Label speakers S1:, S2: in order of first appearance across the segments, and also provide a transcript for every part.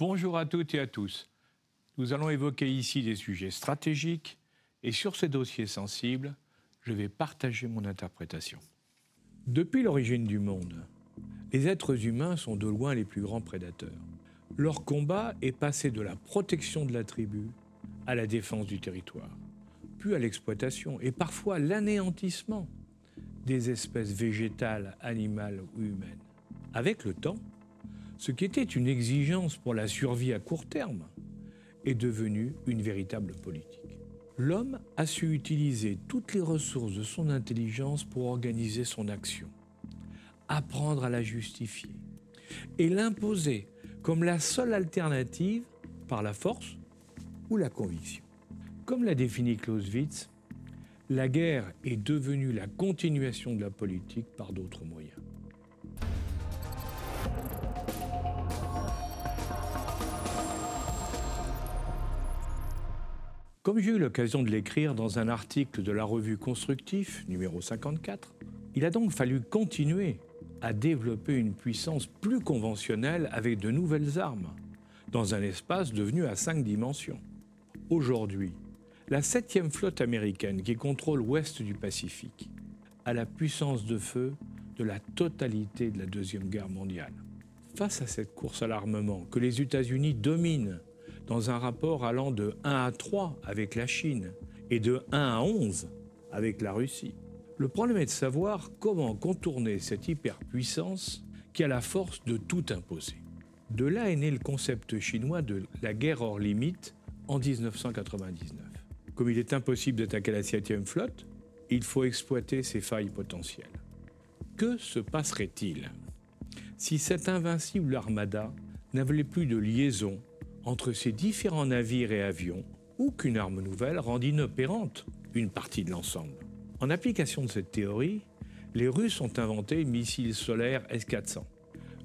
S1: Bonjour à toutes et à tous. Nous allons évoquer ici des sujets stratégiques et sur ces dossiers sensibles, je vais partager mon interprétation. Depuis l'origine du monde, les êtres humains sont de loin les plus grands prédateurs. Leur combat est passé de la protection de la tribu à la défense du territoire, puis à l'exploitation et parfois l'anéantissement des espèces végétales, animales ou humaines. Avec le temps, ce qui était une exigence pour la survie à court terme est devenu une véritable politique. L'homme a su utiliser toutes les ressources de son intelligence pour organiser son action, apprendre à la justifier et l'imposer comme la seule alternative par la force ou la conviction. Comme l'a défini Clausewitz, la guerre est devenue la continuation de la politique par d'autres moyens. Comme j'ai eu l'occasion de l'écrire dans un article de la revue Constructif, numéro 54, il a donc fallu continuer à développer une puissance plus conventionnelle avec de nouvelles armes, dans un espace devenu à cinq dimensions. Aujourd'hui, la septième flotte américaine qui contrôle l'ouest du Pacifique a la puissance de feu de la totalité de la Deuxième Guerre mondiale. Face à cette course à l'armement que les États-Unis dominent dans un rapport allant de 1 à 3 avec la Chine et de 1 à 11 avec la Russie. Le problème est de savoir comment contourner cette hyperpuissance qui a la force de tout imposer. De là est né le concept chinois de la guerre hors limite en 1999. Comme il est impossible d'attaquer la 7e flotte, il faut exploiter ses failles potentielles. Que se passerait-il si cette invincible armada n'avait plus de liaison entre ces différents navires et avions ou qu'une arme nouvelle rend inopérante une partie de l'ensemble. En application de cette théorie, les Russes ont inventé le missile solaire S-400,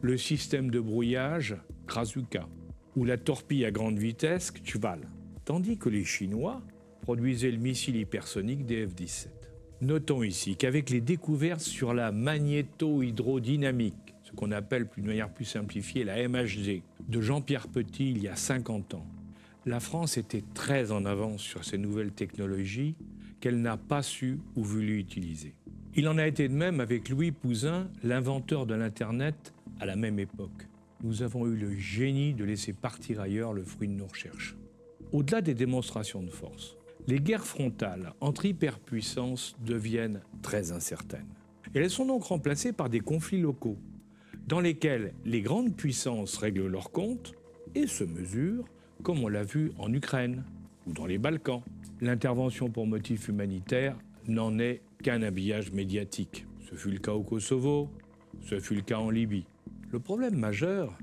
S1: le système de brouillage Krasuka ou la torpille à grande vitesse Chval, tandis que les Chinois produisaient le missile hypersonique DF-17. Notons ici qu'avec les découvertes sur la magnéto-hydrodynamique, ce qu'on appelle d'une manière plus simplifiée la MHD, de Jean-Pierre Petit il y a 50 ans, la France était très en avance sur ces nouvelles technologies qu'elle n'a pas su ou voulu utiliser. Il en a été de même avec Louis Pouzin, l'inventeur de l'Internet à la même époque. Nous avons eu le génie de laisser partir ailleurs le fruit de nos recherches. Au-delà des démonstrations de force, les guerres frontales entre hyperpuissances deviennent très incertaines. Et elles sont donc remplacées par des conflits locaux, dans lesquels les grandes puissances règlent leurs comptes et se mesurent, comme on l'a vu en Ukraine ou dans les Balkans. L'intervention pour motif humanitaire n'en est qu'un habillage médiatique. Ce fut le cas au Kosovo, ce fut le cas en Libye. Le problème majeur,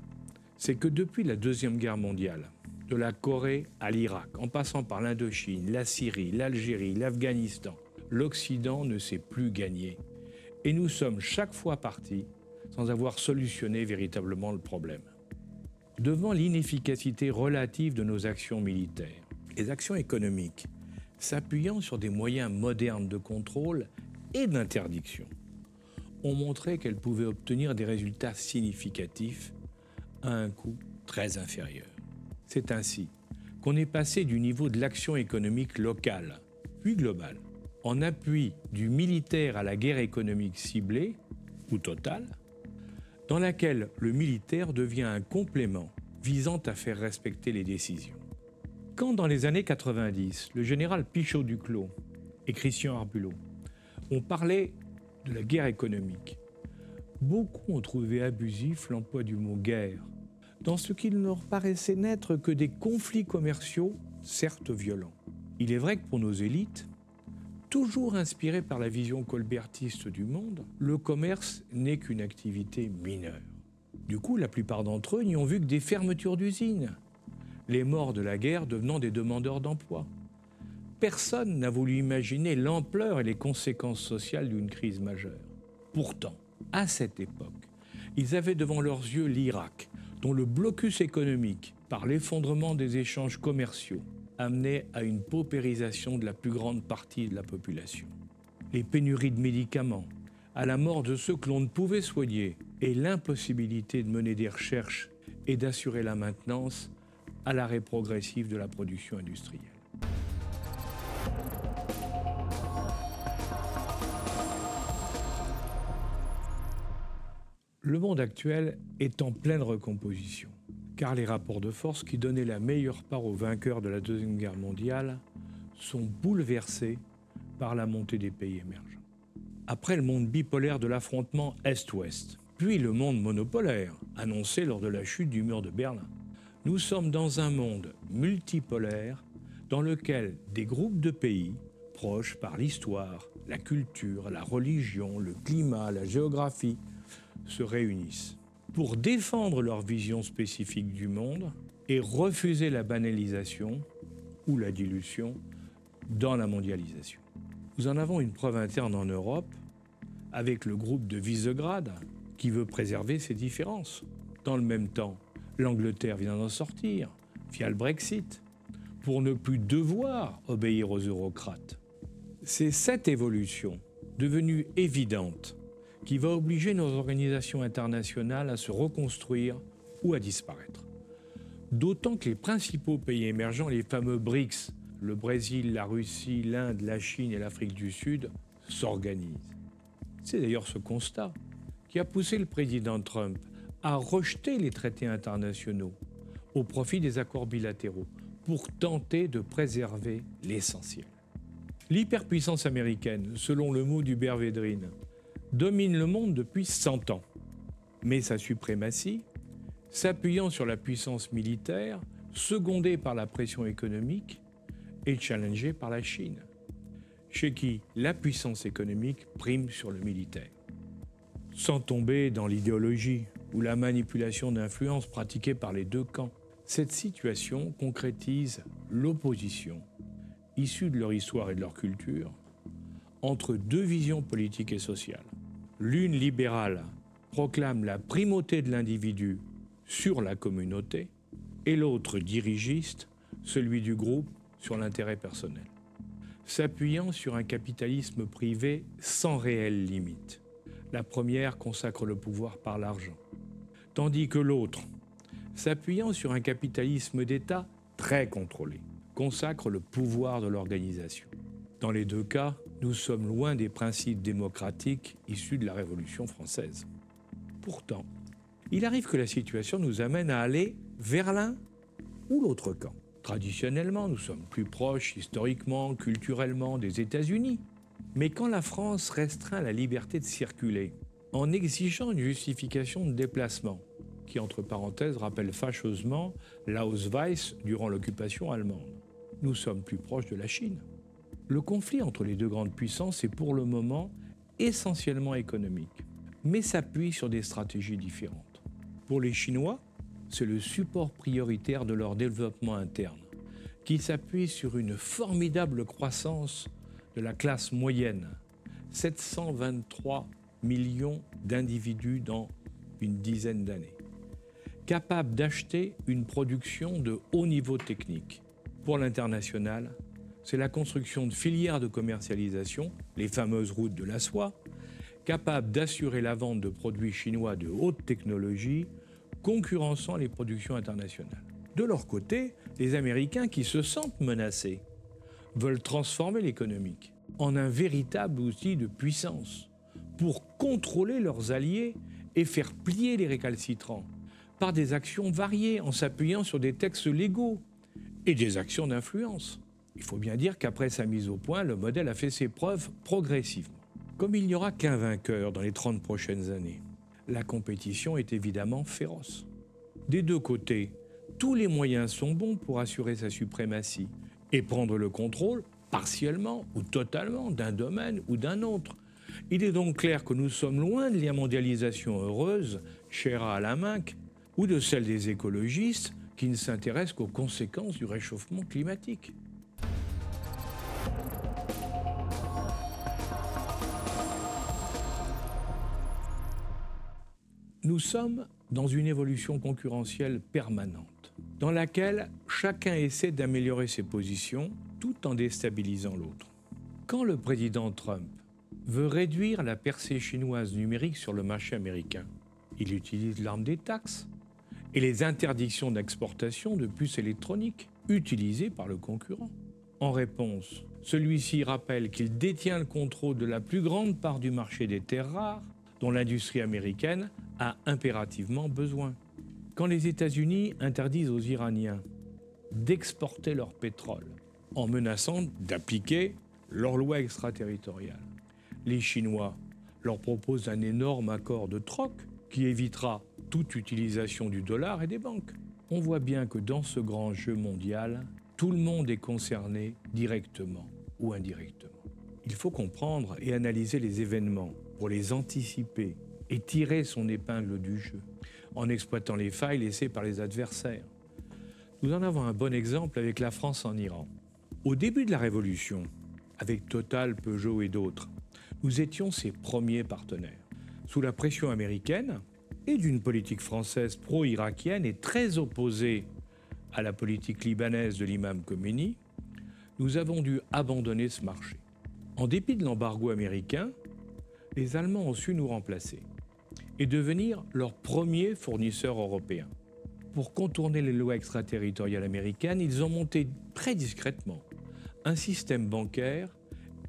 S1: c'est que depuis la Deuxième Guerre mondiale, de la Corée à l'Irak, en passant par l'Indochine, la Syrie, l'Algérie, l'Afghanistan, l'Occident ne s'est plus gagné. Et nous sommes chaque fois partis sans avoir solutionné véritablement le problème. Devant l'inefficacité relative de nos actions militaires, les actions économiques, s'appuyant sur des moyens modernes de contrôle et d'interdiction, ont montré qu'elles pouvaient obtenir des résultats significatifs à un coût très inférieur. C'est ainsi qu'on est passé du niveau de l'action économique locale, puis globale, en appui du militaire à la guerre économique ciblée ou totale, dans laquelle le militaire devient un complément visant à faire respecter les décisions. Quand dans les années 90, le général Pichot Duclos et Christian Arbulot ont parlé de la guerre économique, beaucoup ont trouvé abusif l'emploi du mot guerre, dans ce qu'il ne leur paraissait n'être que des conflits commerciaux, certes violents. Il est vrai que pour nos élites, toujours inspirées par la vision colbertiste du monde, le commerce n'est qu'une activité mineure. Du coup, la plupart d'entre eux n'y ont vu que des fermetures d'usines, les morts de la guerre devenant des demandeurs d'emploi. Personne n'a voulu imaginer l'ampleur et les conséquences sociales d'une crise majeure. Pourtant, à cette époque, ils avaient devant leurs yeux l'Irak, dont le blocus économique, par l'effondrement des échanges commerciaux, amenait à une paupérisation de la plus grande partie de la population. Les pénuries de médicaments, à la mort de ceux que l'on ne pouvait soigner, et l'impossibilité de mener des recherches et d'assurer la maintenance à l'arrêt progressif de la production industrielle. Le monde actuel est en pleine recomposition, car les rapports de force qui donnaient la meilleure part aux vainqueurs de la Deuxième Guerre mondiale sont bouleversés par la montée des pays émergents. Après le monde bipolaire de l'affrontement Est-Ouest, puis le monde monopolaire, annoncé lors de la chute du mur de Berlin, nous sommes dans un monde multipolaire dans lequel des groupes de pays, proches par l'histoire, la culture, la religion, le climat, la géographie, se réunissent pour défendre leur vision spécifique du monde et refuser la banalisation ou la dilution dans la mondialisation. Nous en avons une preuve interne en Europe avec le groupe de Visegrad qui veut préserver ses différences. Dans le même temps, l'Angleterre vient d'en sortir via le Brexit pour ne plus devoir obéir aux eurocrates. C'est cette évolution devenue évidente qui va obliger nos organisations internationales à se reconstruire ou à disparaître. D'autant que les principaux pays émergents, les fameux BRICS, le Brésil, la Russie, l'Inde, la Chine et l'Afrique du Sud, s'organisent. C'est d'ailleurs ce constat qui a poussé le président Trump à rejeter les traités internationaux au profit des accords bilatéraux pour tenter de préserver l'essentiel. L'hyperpuissance américaine, selon le mot du Védrine, domine le monde depuis 100 ans. Mais sa suprématie, s'appuyant sur la puissance militaire, secondée par la pression économique, est challengée par la Chine, chez qui la puissance économique prime sur le militaire. Sans tomber dans l'idéologie ou la manipulation d'influence pratiquée par les deux camps, cette situation concrétise l'opposition, issue de leur histoire et de leur culture, entre deux visions politiques et sociales. L'une libérale proclame la primauté de l'individu sur la communauté et l'autre dirigiste, celui du groupe, sur l'intérêt personnel. S'appuyant sur un capitalisme privé sans réelle limite. La première consacre le pouvoir par l'argent, tandis que l'autre, s'appuyant sur un capitalisme d'État très contrôlé, consacre le pouvoir de l'organisation. Dans les deux cas, nous sommes loin des principes démocratiques issus de la Révolution française. Pourtant, il arrive que la situation nous amène à aller vers l'un ou l'autre camp. Traditionnellement, nous sommes plus proches historiquement, culturellement des États-Unis. Mais quand la France restreint la liberté de circuler en exigeant une justification de déplacement, qui entre parenthèses rappelle fâcheusement l'Ausweis durant l'occupation allemande, nous sommes plus proches de la Chine. Le conflit entre les deux grandes puissances est pour le moment essentiellement économique, mais s'appuie sur des stratégies différentes. Pour les Chinois, c'est le support prioritaire de leur développement interne, qui s'appuie sur une formidable croissance de la classe moyenne, 723 millions d'individus dans une dizaine d'années, capable d'acheter une production de haut niveau technique. Pour l'international, c'est la construction de filières de commercialisation, les fameuses routes de la soie, capables d'assurer la vente de produits chinois de haute technologie, concurrençant les productions internationales. De leur côté, les Américains qui se sentent menacés veulent transformer l'économique en un véritable outil de puissance pour contrôler leurs alliés et faire plier les récalcitrants par des actions variées en s'appuyant sur des textes légaux et des actions d'influence. Il faut bien dire qu'après sa mise au point, le modèle a fait ses preuves progressivement. Comme il n'y aura qu'un vainqueur dans les 30 prochaines années, la compétition est évidemment féroce. Des deux côtés, tous les moyens sont bons pour assurer sa suprématie et prendre le contrôle, partiellement ou totalement, d'un domaine ou d'un autre. Il est donc clair que nous sommes loin de la mondialisation heureuse, chère à Alaminck, ou de celle des écologistes qui ne s'intéressent qu'aux conséquences du réchauffement climatique. Nous sommes dans une évolution concurrentielle permanente, dans laquelle chacun essaie d'améliorer ses positions tout en déstabilisant l'autre. Quand le président Trump veut réduire la percée chinoise numérique sur le marché américain, il utilise l'arme des taxes et les interdictions d'exportation de puces électroniques utilisées par le concurrent. En réponse, celui-ci rappelle qu'il détient le contrôle de la plus grande part du marché des terres rares dont l'industrie américaine a impérativement besoin. Quand les États-Unis interdisent aux Iraniens d'exporter leur pétrole en menaçant d'appliquer leur loi extraterritoriale, les Chinois leur proposent un énorme accord de troc qui évitera toute utilisation du dollar et des banques. On voit bien que dans ce grand jeu mondial, tout le monde est concerné directement ou indirectement. Il faut comprendre et analyser les événements pour les anticiper et tirer son épingle du jeu en exploitant les failles laissées par les adversaires. Nous en avons un bon exemple avec la France en Iran. Au début de la Révolution, avec Total, Peugeot et d'autres, nous étions ses premiers partenaires. Sous la pression américaine et d'une politique française pro-irakienne et très opposée à la politique libanaise de l'imam Khomeini, nous avons dû abandonner ce marché. En dépit de l'embargo américain, les Allemands ont su nous remplacer et devenir leur premier fournisseur européen. Pour contourner les lois extraterritoriales américaines, ils ont monté très discrètement un système bancaire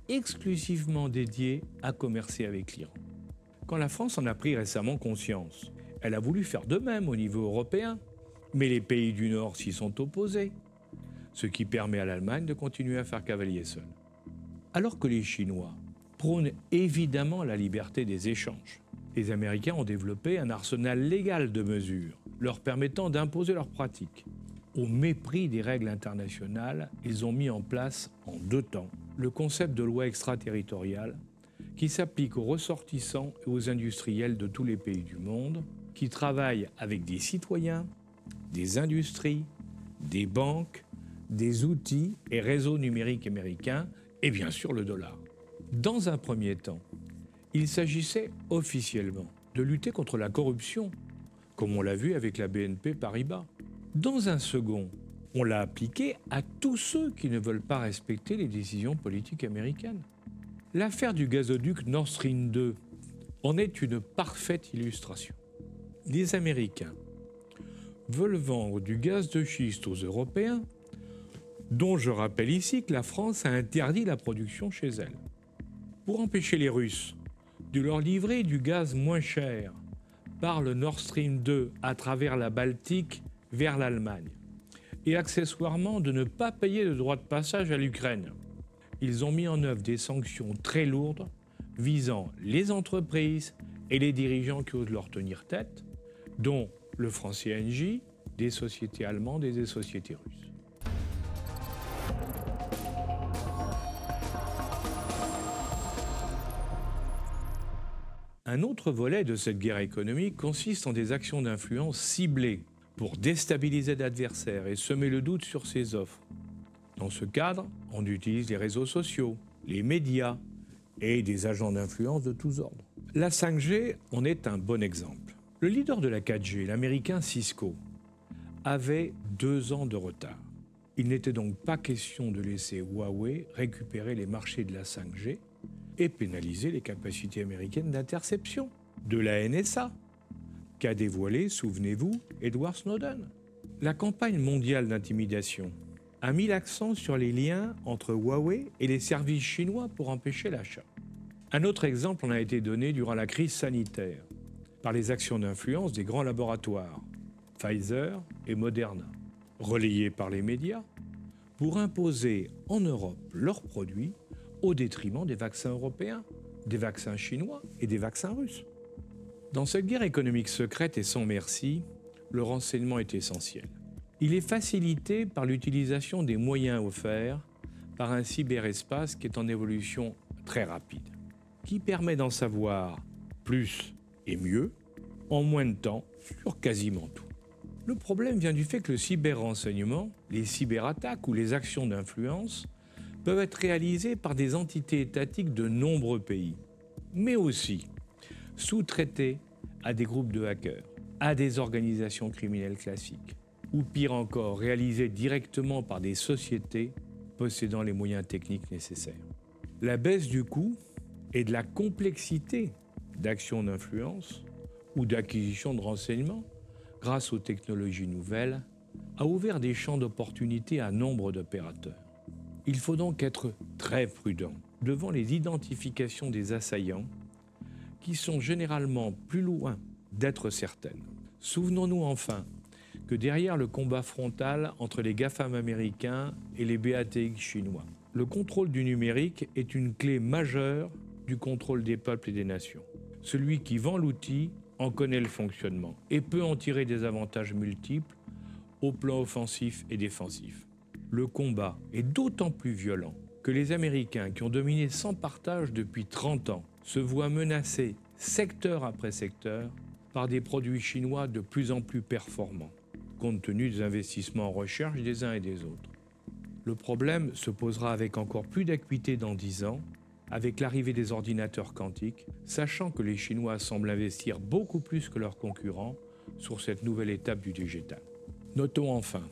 S1: exclusivement dédié à commercer avec l'Iran. Quand la France en a pris récemment conscience, elle a voulu faire de même au niveau européen, mais les pays du Nord s'y sont opposés, ce qui permet à l'Allemagne de continuer à faire cavalier seul. Alors que les Chinois prônent évidemment la liberté des échanges, les Américains ont développé un arsenal légal de mesures leur permettant d'imposer leurs pratiques. Au mépris des règles internationales, ils ont mis en place en deux temps le concept de loi extraterritoriale qui s'applique aux ressortissants et aux industriels de tous les pays du monde qui travaillent avec des citoyens, des industries, des banques, des outils et réseaux numériques américains et bien sûr le dollar. Dans un premier temps, il s'agissait officiellement de lutter contre la corruption, comme on l'a vu avec la BNP Paribas. Dans un second, on l'a appliqué à tous ceux qui ne veulent pas respecter les décisions politiques américaines. L'affaire du gazoduc Nord Stream 2 en est une parfaite illustration. Les Américains veulent vendre du gaz de schiste aux Européens, dont je rappelle ici que la France a interdit la production chez elle. Pour empêcher les Russes de leur livrer du gaz moins cher par le Nord Stream 2 à travers la Baltique vers l'Allemagne et accessoirement de ne pas payer de droit de passage à l'Ukraine. Ils ont mis en œuvre des sanctions très lourdes visant les entreprises et les dirigeants qui osent leur tenir tête, dont le français CNJ, des sociétés allemandes et des sociétés russes. Un autre volet de cette guerre économique consiste en des actions d'influence ciblées pour déstabiliser l'adversaire et semer le doute sur ses offres. Dans ce cadre, on utilise les réseaux sociaux, les médias et des agents d'influence de tous ordres. La 5G en est un bon exemple. Le leader de la 4G, l'américain Cisco, avait deux ans de retard. Il n'était donc pas question de laisser Huawei récupérer les marchés de la 5G et pénaliser les capacités américaines d'interception de la NSA, qu'a dévoilé, souvenez-vous, Edward Snowden. La campagne mondiale d'intimidation a mis l'accent sur les liens entre Huawei et les services chinois pour empêcher l'achat. Un autre exemple en a été donné durant la crise sanitaire par les actions d'influence des grands laboratoires, Pfizer et Moderna, relayés par les médias, pour imposer en Europe leurs produits au détriment des vaccins européens, des vaccins chinois et des vaccins russes. Dans cette guerre économique secrète et sans merci, le renseignement est essentiel. Il est facilité par l'utilisation des moyens offerts par un cyberespace qui est en évolution très rapide, qui permet d'en savoir plus et mieux en moins de temps sur quasiment tout. Le problème vient du fait que le cyberrenseignement, les cyberattaques ou les actions d'influence peuvent être réalisées par des entités étatiques de nombreux pays, mais aussi sous-traitées à des groupes de hackers, à des organisations criminelles classiques, ou pire encore, réalisées directement par des sociétés possédant les moyens techniques nécessaires. La baisse du coût et de la complexité d'actions d'influence ou d'acquisition de renseignements grâce aux technologies nouvelles, a ouvert des champs d'opportunité à nombre d'opérateurs. Il faut donc être très prudent devant les identifications des assaillants qui sont généralement plus loin d'être certaines. Souvenons-nous enfin que derrière le combat frontal entre les GAFAM américains et les BATX chinois, le contrôle du numérique est une clé majeure du contrôle des peuples et des nations. Celui qui vend l'outil en connaît le fonctionnement et peut en tirer des avantages multiples au plan offensif et défensif. Le combat est d'autant plus violent que les Américains, qui ont dominé sans partage depuis 30 ans, se voient menacés secteur après secteur par des produits chinois de plus en plus performants, compte tenu des investissements en recherche des uns et des autres. Le problème se posera avec encore plus d'acuité dans 10 ans, avec l'arrivée des ordinateurs quantiques, sachant que les Chinois semblent investir beaucoup plus que leurs concurrents sur cette nouvelle étape du digital. Notons enfin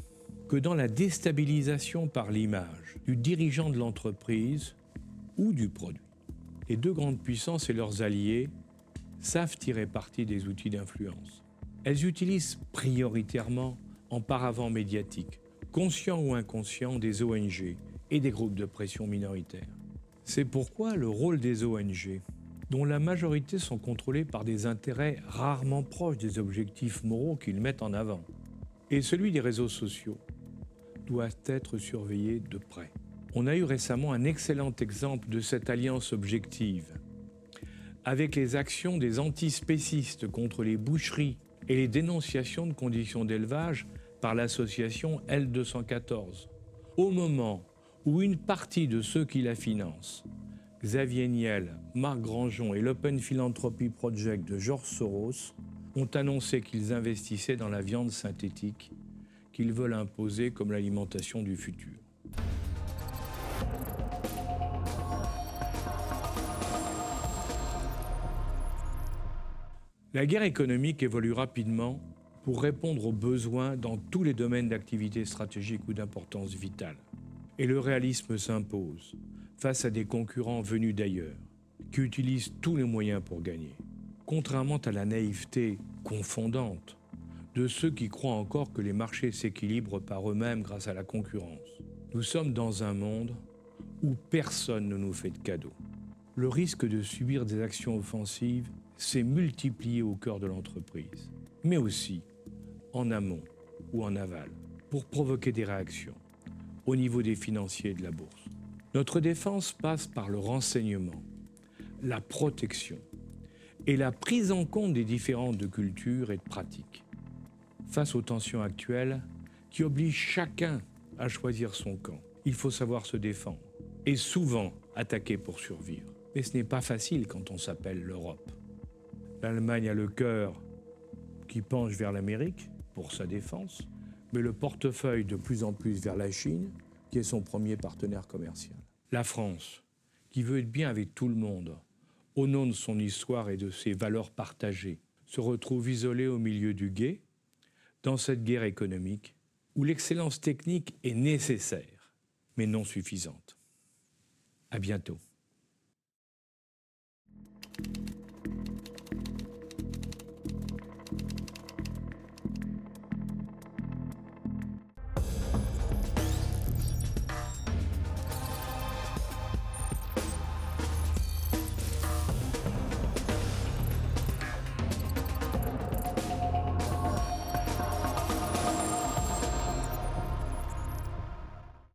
S1: que dans la déstabilisation par l'image du dirigeant de l'entreprise ou du produit, les deux grandes puissances et leurs alliés savent tirer parti des outils d'influence. Elles utilisent prioritairement en paravent médiatique, conscients ou inconscients, des ONG et des groupes de pression minoritaires. C'est pourquoi le rôle des ONG, dont la majorité sont contrôlées par des intérêts rarement proches des objectifs moraux qu'ils mettent en avant, et celui des réseaux sociaux, doit être surveillé de près. On a eu récemment un excellent exemple de cette alliance objective avec les actions des antispécistes contre les boucheries et les dénonciations de conditions d'élevage par l'association L214. Au moment où une partie de ceux qui la financent, Xavier Niel, Marc Grandjean et l'Open Philanthropy Project de Georges Soros, ont annoncé qu'ils investissaient dans la viande synthétique qu'ils veulent imposer comme l'alimentation du futur. La guerre économique évolue rapidement pour répondre aux besoins dans tous les domaines d'activité stratégique ou d'importance vitale. Et le réalisme s'impose face à des concurrents venus d'ailleurs, qui utilisent tous les moyens pour gagner. Contrairement à la naïveté confondante de ceux qui croient encore que les marchés s'équilibrent par eux-mêmes grâce à la concurrence, nous sommes dans un monde où personne ne nous fait de cadeaux. Le risque de subir des actions offensives s'est multiplié au cœur de l'entreprise, mais aussi en amont ou en aval, pour provoquer des réactions au niveau des financiers de la bourse. Notre défense passe par le renseignement, la protection et la prise en compte des différentes cultures et de pratiques. Face aux tensions actuelles qui obligent chacun à choisir son camp, il faut savoir se défendre et souvent attaquer pour survivre. Mais ce n'est pas facile quand on s'appelle l'Europe. L'Allemagne a le cœur qui penche vers l'Amérique pour sa défense, mais le portefeuille de plus en plus vers la Chine, qui est son premier partenaire commercial. La France, qui veut être bien avec tout le monde, au nom de son histoire et de ses valeurs partagées, se retrouve isolée au milieu du guet, dans cette guerre économique, où l'excellence technique est nécessaire, mais non suffisante. À bientôt.